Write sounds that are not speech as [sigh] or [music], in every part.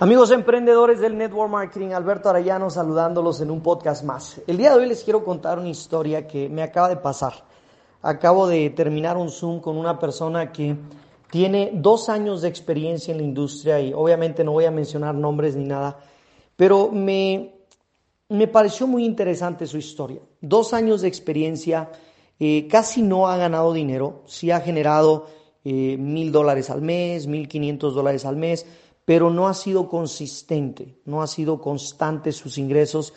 Amigos emprendedores del Network Marketing, Alberto Arellano saludándolos en un podcast más. El día de hoy les quiero contar una historia que me acaba de pasar. Acabo de terminar un Zoom con una persona que tiene dos años de experiencia en la industria y obviamente no voy a mencionar nombres ni nada, pero me, me pareció muy interesante su historia. Dos años de experiencia, eh, casi no ha ganado dinero, sí ha generado eh, mil dólares al mes, mil quinientos dólares al mes, pero no ha sido consistente, no ha sido constante sus ingresos.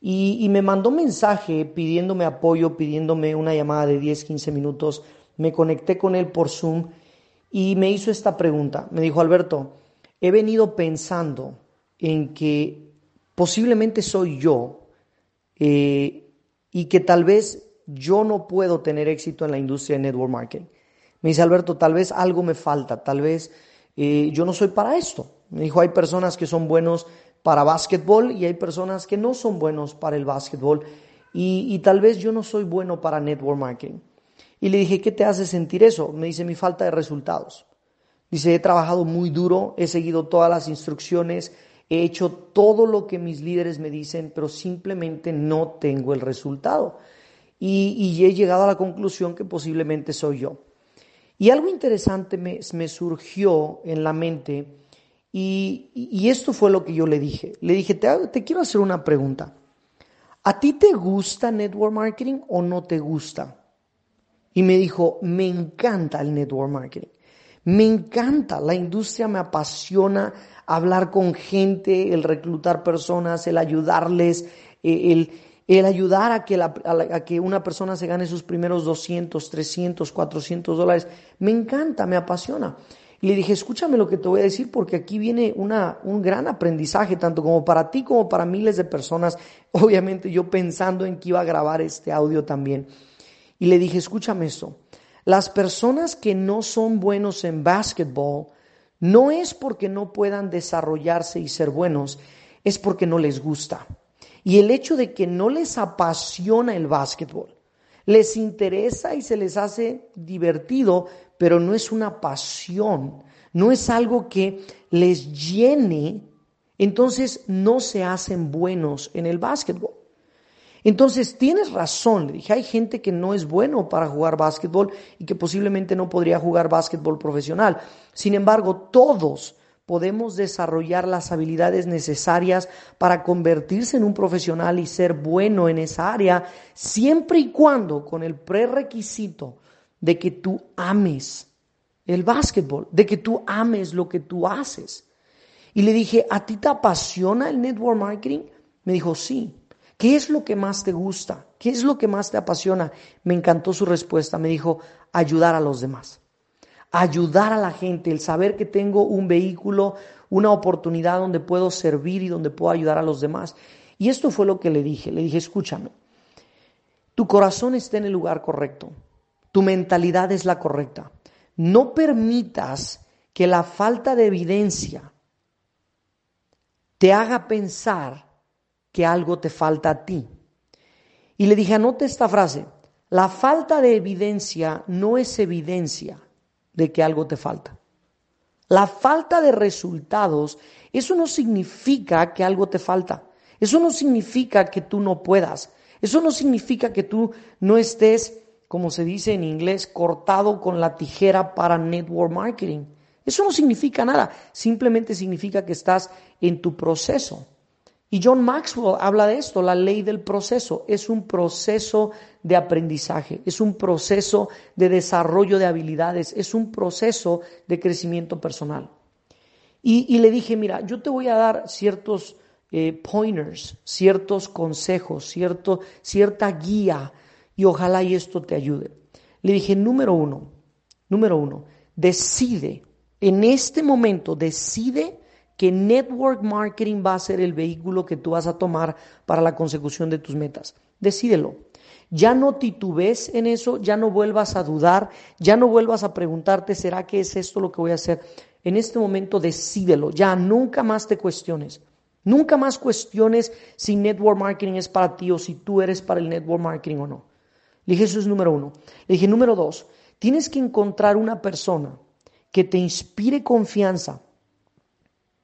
Y, me mandó mensaje pidiéndome apoyo, pidiéndome una llamada de 10, 15 minutos. Me conecté con él por Zoom y me hizo esta pregunta. Me dijo, Alberto, he venido pensando en que posiblemente soy yo eh, y que tal vez yo no puedo tener éxito en la industria de network marketing. Me dice, Alberto, tal vez algo me falta, tal vez eh, yo no soy para esto. Me dijo, hay personas que son buenos para básquetbol y hay personas que no son buenos para el básquetbol y, tal vez yo no soy bueno para network marketing. Y le dije, ¿qué te hace sentir eso? Me dice, mi falta de resultados. Dice, he trabajado muy duro, he seguido todas las instrucciones, he hecho todo lo que mis líderes me dicen, pero simplemente no tengo el resultado. Y, y he llegado a la conclusión que posiblemente soy yo. Y algo interesante me, surgió en la mente y, esto fue lo que yo le dije. Le dije, te, te quiero hacer una pregunta. ¿A ti te gusta network marketing o no te gusta? Y me dijo, me encanta el network marketing. Me encanta, la industria me apasiona hablar con gente, el reclutar personas, el ayudarles, eh, el, el ayudar a que, una persona se gane sus primeros 200, 300, 400 dólares, me encanta, me apasiona. Y le dije, escúchame lo que te voy a decir porque aquí viene un gran aprendizaje, tanto como para ti como para miles de personas. [laughs] Obviamente yo pensando en que iba a grabar este audio también. Y le dije, escúchame esto, las personas que no son buenos en básquetbol no es porque no puedan desarrollarse y ser buenos, es porque no les gusta. Y el hecho de que no les apasiona el básquetbol, les interesa y se les hace divertido, pero no es una pasión, no es algo que les llene, entonces no se hacen buenos en el básquetbol. Entonces, tienes razón, le dije, hay gente que no es bueno para jugar básquetbol y que posiblemente no podría jugar básquetbol profesional. Sin embargo, todos podemos desarrollar las habilidades necesarias para convertirse en un profesional y ser bueno en esa área, siempre y cuando con el prerequisito de que tú ames el básquetbol, de que tú ames lo que tú haces. Y le dije, ¿a ti te apasiona el network marketing? Me dijo, sí. ¿Qué es lo que más te gusta? ¿Qué es lo que más te apasiona? Me encantó su respuesta. Me dijo, ayudar a los demás ayudar a la gente, el saber que tengo un vehículo, una oportunidad donde puedo servir y donde puedo ayudar a los demás. Y esto fue lo que le dije. Le dije, escúchame, tu corazón está en el lugar correcto, tu mentalidad es la correcta. No permitas que la falta de evidencia te haga pensar que algo te falta a ti. Y le dije, anote esta frase, la falta de evidencia no es evidencia, de que algo te falta. La falta de resultados, eso no significa que algo te falta. Eso no significa que tú no puedas. Eso no significa que tú no estés, como se dice en inglés, cortado con la tijera para network marketing. Eso no significa nada. Simplemente significa que estás en tu proceso. Y John Maxwell habla de esto, la ley del proceso. Es un proceso de aprendizaje, es un proceso de desarrollo de habilidades, es un proceso de crecimiento personal. Y, le dije, mira, yo te voy a dar ciertos eh, pointers, ciertos consejos, cierto, cierta guía y ojalá y esto te ayude. Le dije, número uno, número uno, decide, en este momento decide que network marketing va a ser el vehículo que tú vas a tomar para la consecución de tus metas. Decídelo. Ya no titubes en eso, ya no vuelvas a dudar, ya no vuelvas a preguntarte, ¿será que es esto lo que voy a hacer? En este momento decídelo, ya nunca más te cuestiones. Nunca más cuestiones si network marketing es para ti o si tú eres para el network marketing o no. Le dije, eso es número uno. Le dije, número dos, tienes que encontrar una persona que te inspire confianza,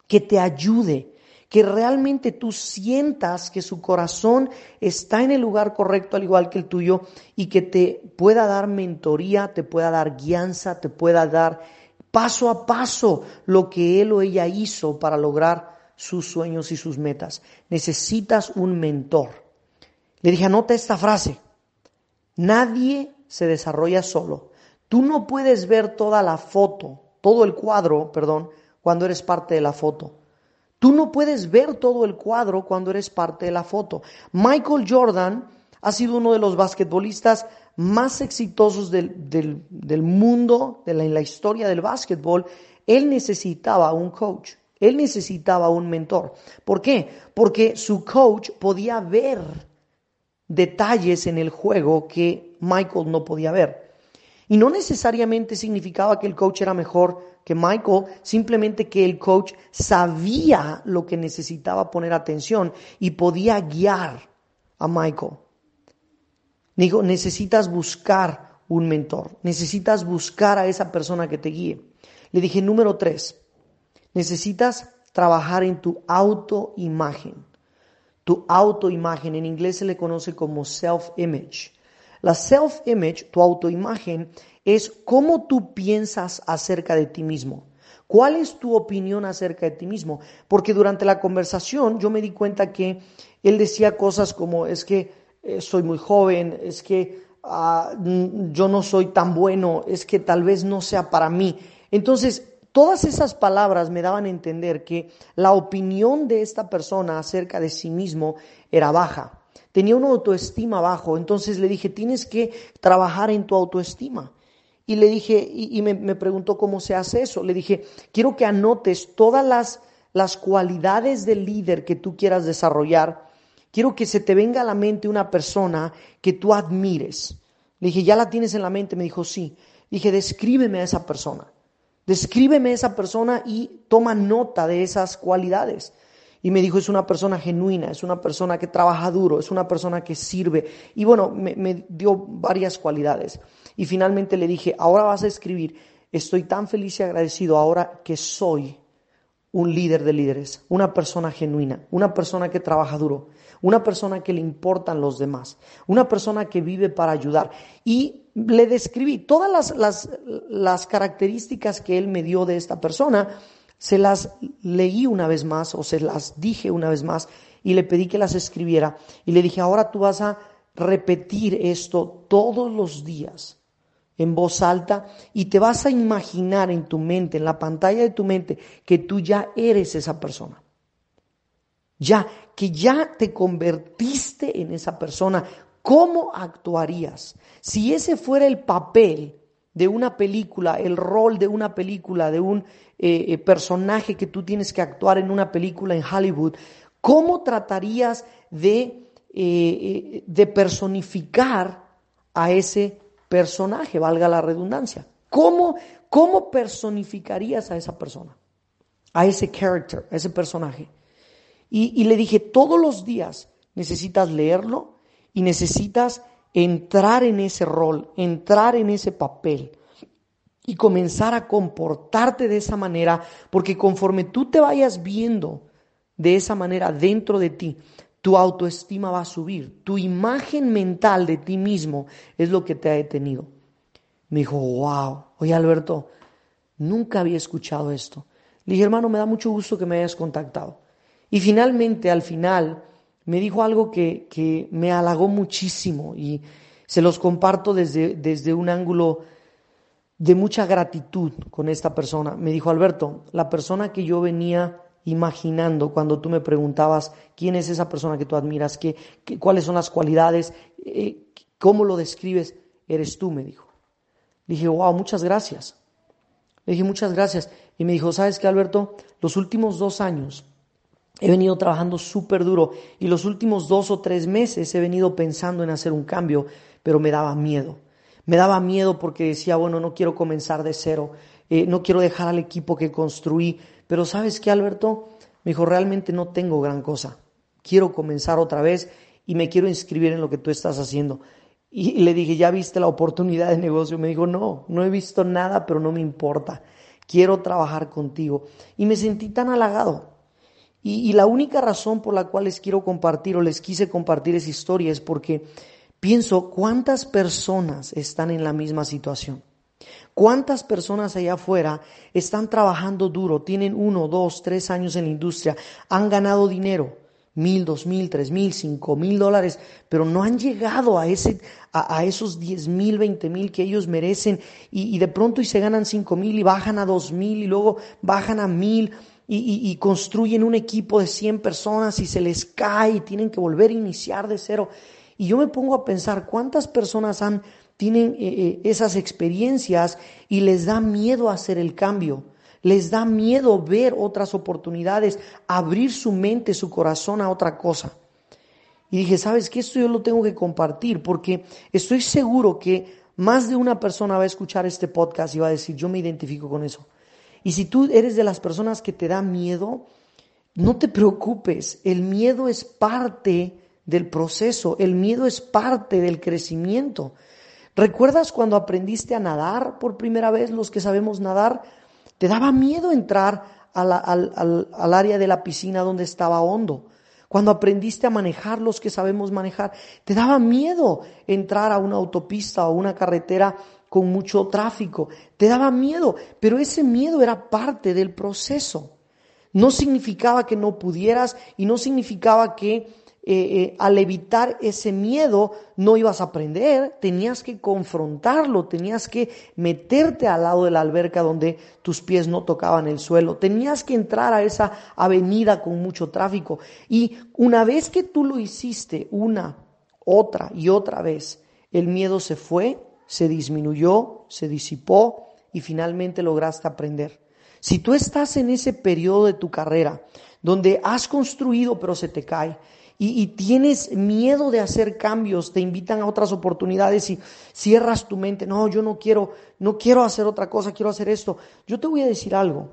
que te ayude, que realmente tú sientas que su corazón está en el lugar correcto al igual que el tuyo y que te pueda dar mentoría, te pueda dar guianza, te pueda dar paso a paso lo que él o ella hizo para lograr sus sueños y sus metas. Necesitas un mentor. Le dije, anota esta frase. Nadie se desarrolla solo. Tú no puedes ver toda la foto, todo el cuadro, perdón, cuando eres parte de la foto. Tú no puedes ver todo el cuadro cuando eres parte de la foto. Michael Jordan ha sido uno de los basquetbolistas más exitosos del, del, mundo, de la, en la historia del básquetbol. Él necesitaba un coach. Él necesitaba un mentor. ¿Por qué? Porque su coach podía ver detalles en el juego que Michael no podía ver. Y no necesariamente significaba que el coach era mejor que Michael, simplemente que el coach sabía lo que necesitaba poner atención y podía guiar a Michael. Digo, necesitas buscar un mentor, necesitas buscar a esa persona que te guíe. Le dije, número tres, necesitas trabajar en tu autoimagen. Tu autoimagen, en inglés se le conoce como self-image. La self-image, tu autoimagen, es cómo tú piensas acerca de ti mismo. ¿Cuál es tu opinión acerca de ti mismo? Porque durante la conversación yo me di cuenta que él decía cosas como es que eh, soy muy joven, es que ah, yo no soy tan bueno, es que tal vez no sea para mí. Entonces, todas esas palabras me daban a entender que la opinión de esta persona acerca de sí mismo era baja tenía una autoestima bajo. Entonces le dije, tienes que trabajar en tu autoestima. Y le dije, y, me, preguntó cómo se hace eso. Le dije, quiero que anotes todas las, las cualidades del líder que tú quieras desarrollar. Quiero que se te venga a la mente una persona que tú admires. Le dije, ¿ya la tienes en la mente? Me dijo, sí. dije, descríbeme a esa persona. Descríbeme a esa persona y toma nota de esas cualidades. Y me dijo, es una persona genuina, es una persona que trabaja duro, es una persona que sirve. Y bueno, me, dio varias cualidades. Y finalmente le dije, ahora vas a escribir, estoy tan feliz y agradecido ahora que soy un líder de líderes, una persona genuina, una persona que trabaja duro, una persona que le importan los demás, una persona que vive para ayudar. Y le describí todas las, las, características que él me dio de esta persona se las leí una vez más o se las dije una vez más y le pedí que las escribiera y le dije, ahora tú vas a repetir esto todos los días en voz alta y te vas a imaginar en tu mente, en la pantalla de tu mente, que tú ya eres esa persona. Ya, que ya te convertiste en esa persona. ¿Cómo actuarías si ese fuera el papel de una película, el rol de una película, de un eh, eh, personaje que tú tienes que actuar en una película en Hollywood, ¿cómo tratarías de, eh, de personificar a ese personaje, valga la redundancia? ¿Cómo, ¿Cómo personificarías a esa persona? A ese character, a ese personaje. Y, y le dije, todos los días necesitas leerlo y necesitas entrar en ese rol, entrar en ese papel y comenzar a comportarte de esa manera, porque conforme tú te vayas viendo de esa manera dentro de ti, tu autoestima va a subir, tu imagen mental de ti mismo es lo que te ha detenido. Me dijo, wow, oye Alberto, nunca había escuchado esto. Le dije, hermano, me da mucho gusto que me hayas contactado. Y finalmente, al final, me dijo algo que, que me halagó muchísimo y se los comparto desde, desde un ángulo de mucha gratitud con esta persona. Me dijo, Alberto, la persona que yo venía imaginando cuando tú me preguntabas quién es esa persona que tú admiras, qué, cuáles son las cualidades, eh, cómo lo describes, eres tú, me dijo. dije, wow, muchas gracias. Le dije, muchas gracias. y me dijo, ¿sabes qué, Alberto? Los últimos dos años he venido trabajando súper duro y los últimos dos o tres meses he venido pensando en hacer un cambio, pero me daba miedo. Me daba miedo porque decía, bueno, no quiero comenzar de cero, eh, no quiero dejar al equipo que construí, pero ¿sabes qué, Alberto? Me dijo, realmente no tengo gran cosa. Quiero comenzar otra vez y me quiero inscribir en lo que tú estás haciendo. Y le dije, ¿ya viste la oportunidad de negocio? Me dijo, no, no he visto nada, pero no me importa. Quiero trabajar contigo. Y me sentí tan halagado. Y, y, la única razón por la cual les quiero compartir o les quise compartir esa historia es porque pienso cuántas personas están en la misma situación. ¿Cuántas personas allá afuera están trabajando duro, tienen uno, dos, tres años en la industria, han ganado dinero, mil, dos mil, tres mil, cinco mil dólares, pero no han llegado a, ese, a, esos diez mil, veinte mil que ellos merecen y, de pronto y se ganan cinco mil y bajan a dos mil y luego bajan a mil y, y, construyen un equipo de cien personas y se les cae y tienen que volver a iniciar de cero. Y yo me pongo a pensar cuántas personas han, tienen eh, eh, esas experiencias y les da miedo hacer el cambio les da miedo ver otras oportunidades, abrir su mente, su corazón a otra cosa. Y dije, ¿sabes qué? Esto yo lo tengo que compartir porque estoy seguro que más de una persona va a escuchar este podcast y va a decir, yo me identifico con eso. Y si tú eres de las personas que te da miedo, no te preocupes, el miedo es parte del proceso, el miedo es parte del crecimiento. ¿Recuerdas cuando aprendiste a nadar por primera vez, los que sabemos nadar? Te daba miedo entrar al, área de la piscina donde estaba hondo. Cuando aprendiste a manejar los que sabemos manejar, te daba miedo entrar a una autopista o una carretera con mucho tráfico. Te daba miedo, pero ese miedo era parte del proceso. No significaba que no pudieras y no significaba que eh, eh, al evitar ese miedo no ibas a aprender, tenías que confrontarlo, tenías que meterte al lado de la alberca donde tus pies no tocaban el suelo, tenías que entrar a esa avenida con mucho tráfico. Y una vez que tú lo hiciste una, otra y otra vez, el miedo se fue, se disminuyó, se disipó y finalmente lograste aprender. Si tú estás en ese periodo de tu carrera donde has construido pero se te cae, y, tienes miedo de hacer cambios, te invitan a otras oportunidades y cierras tu mente, no, yo no quiero, no quiero hacer otra cosa, quiero hacer esto. Yo te voy a decir algo.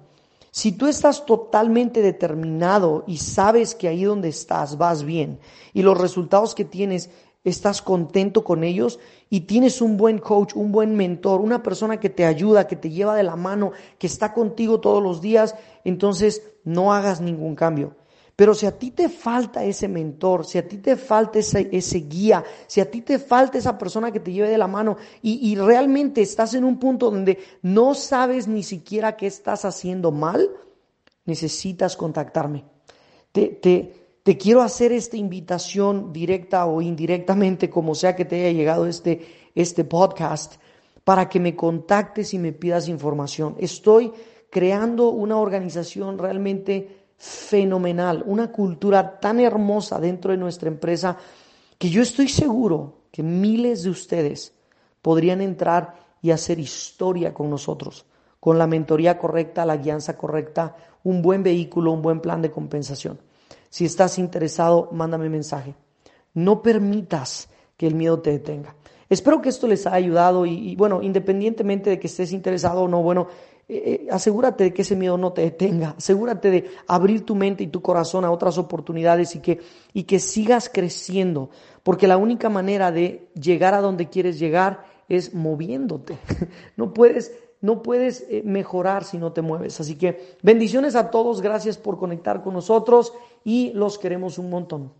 Si tú estás totalmente determinado y sabes que ahí donde estás vas bien y los resultados que tienes estás contento con ellos y tienes un buen coach, un buen mentor, una persona que te ayuda, que te lleva de la mano, que está contigo todos los días, entonces no hagas ningún cambio. Pero si a ti te falta ese mentor, si a ti te falta ese, ese guía, si a ti te falta esa persona que te lleve de la mano y, y realmente estás en un punto donde no sabes ni siquiera qué estás haciendo mal, necesitas contactarme. Te, te, te quiero hacer esta invitación directa o indirectamente, como sea que te haya llegado este, este podcast, para que me contactes y me pidas información. Estoy creando una organización realmente fenomenal, una cultura tan hermosa dentro de nuestra empresa que yo estoy seguro que miles de ustedes podrían entrar y hacer historia con nosotros, con la mentoría correcta, la guianza correcta, un buen vehículo, un buen plan de compensación. Si estás interesado, mándame mensaje. No permitas que el miedo te detenga. Espero que esto les haya ayudado y, y bueno, independientemente de que estés interesado o no, bueno, eh, eh, asegúrate de que ese miedo no te detenga, asegúrate de abrir tu mente y tu corazón a otras oportunidades y que, y que sigas creciendo, porque la única manera de llegar a donde quieres llegar es moviéndote. [laughs] No puedes, no puedes eh, mejorar si no te mueves. Así que bendiciones a todos, gracias por conectar con nosotros y los queremos un montón.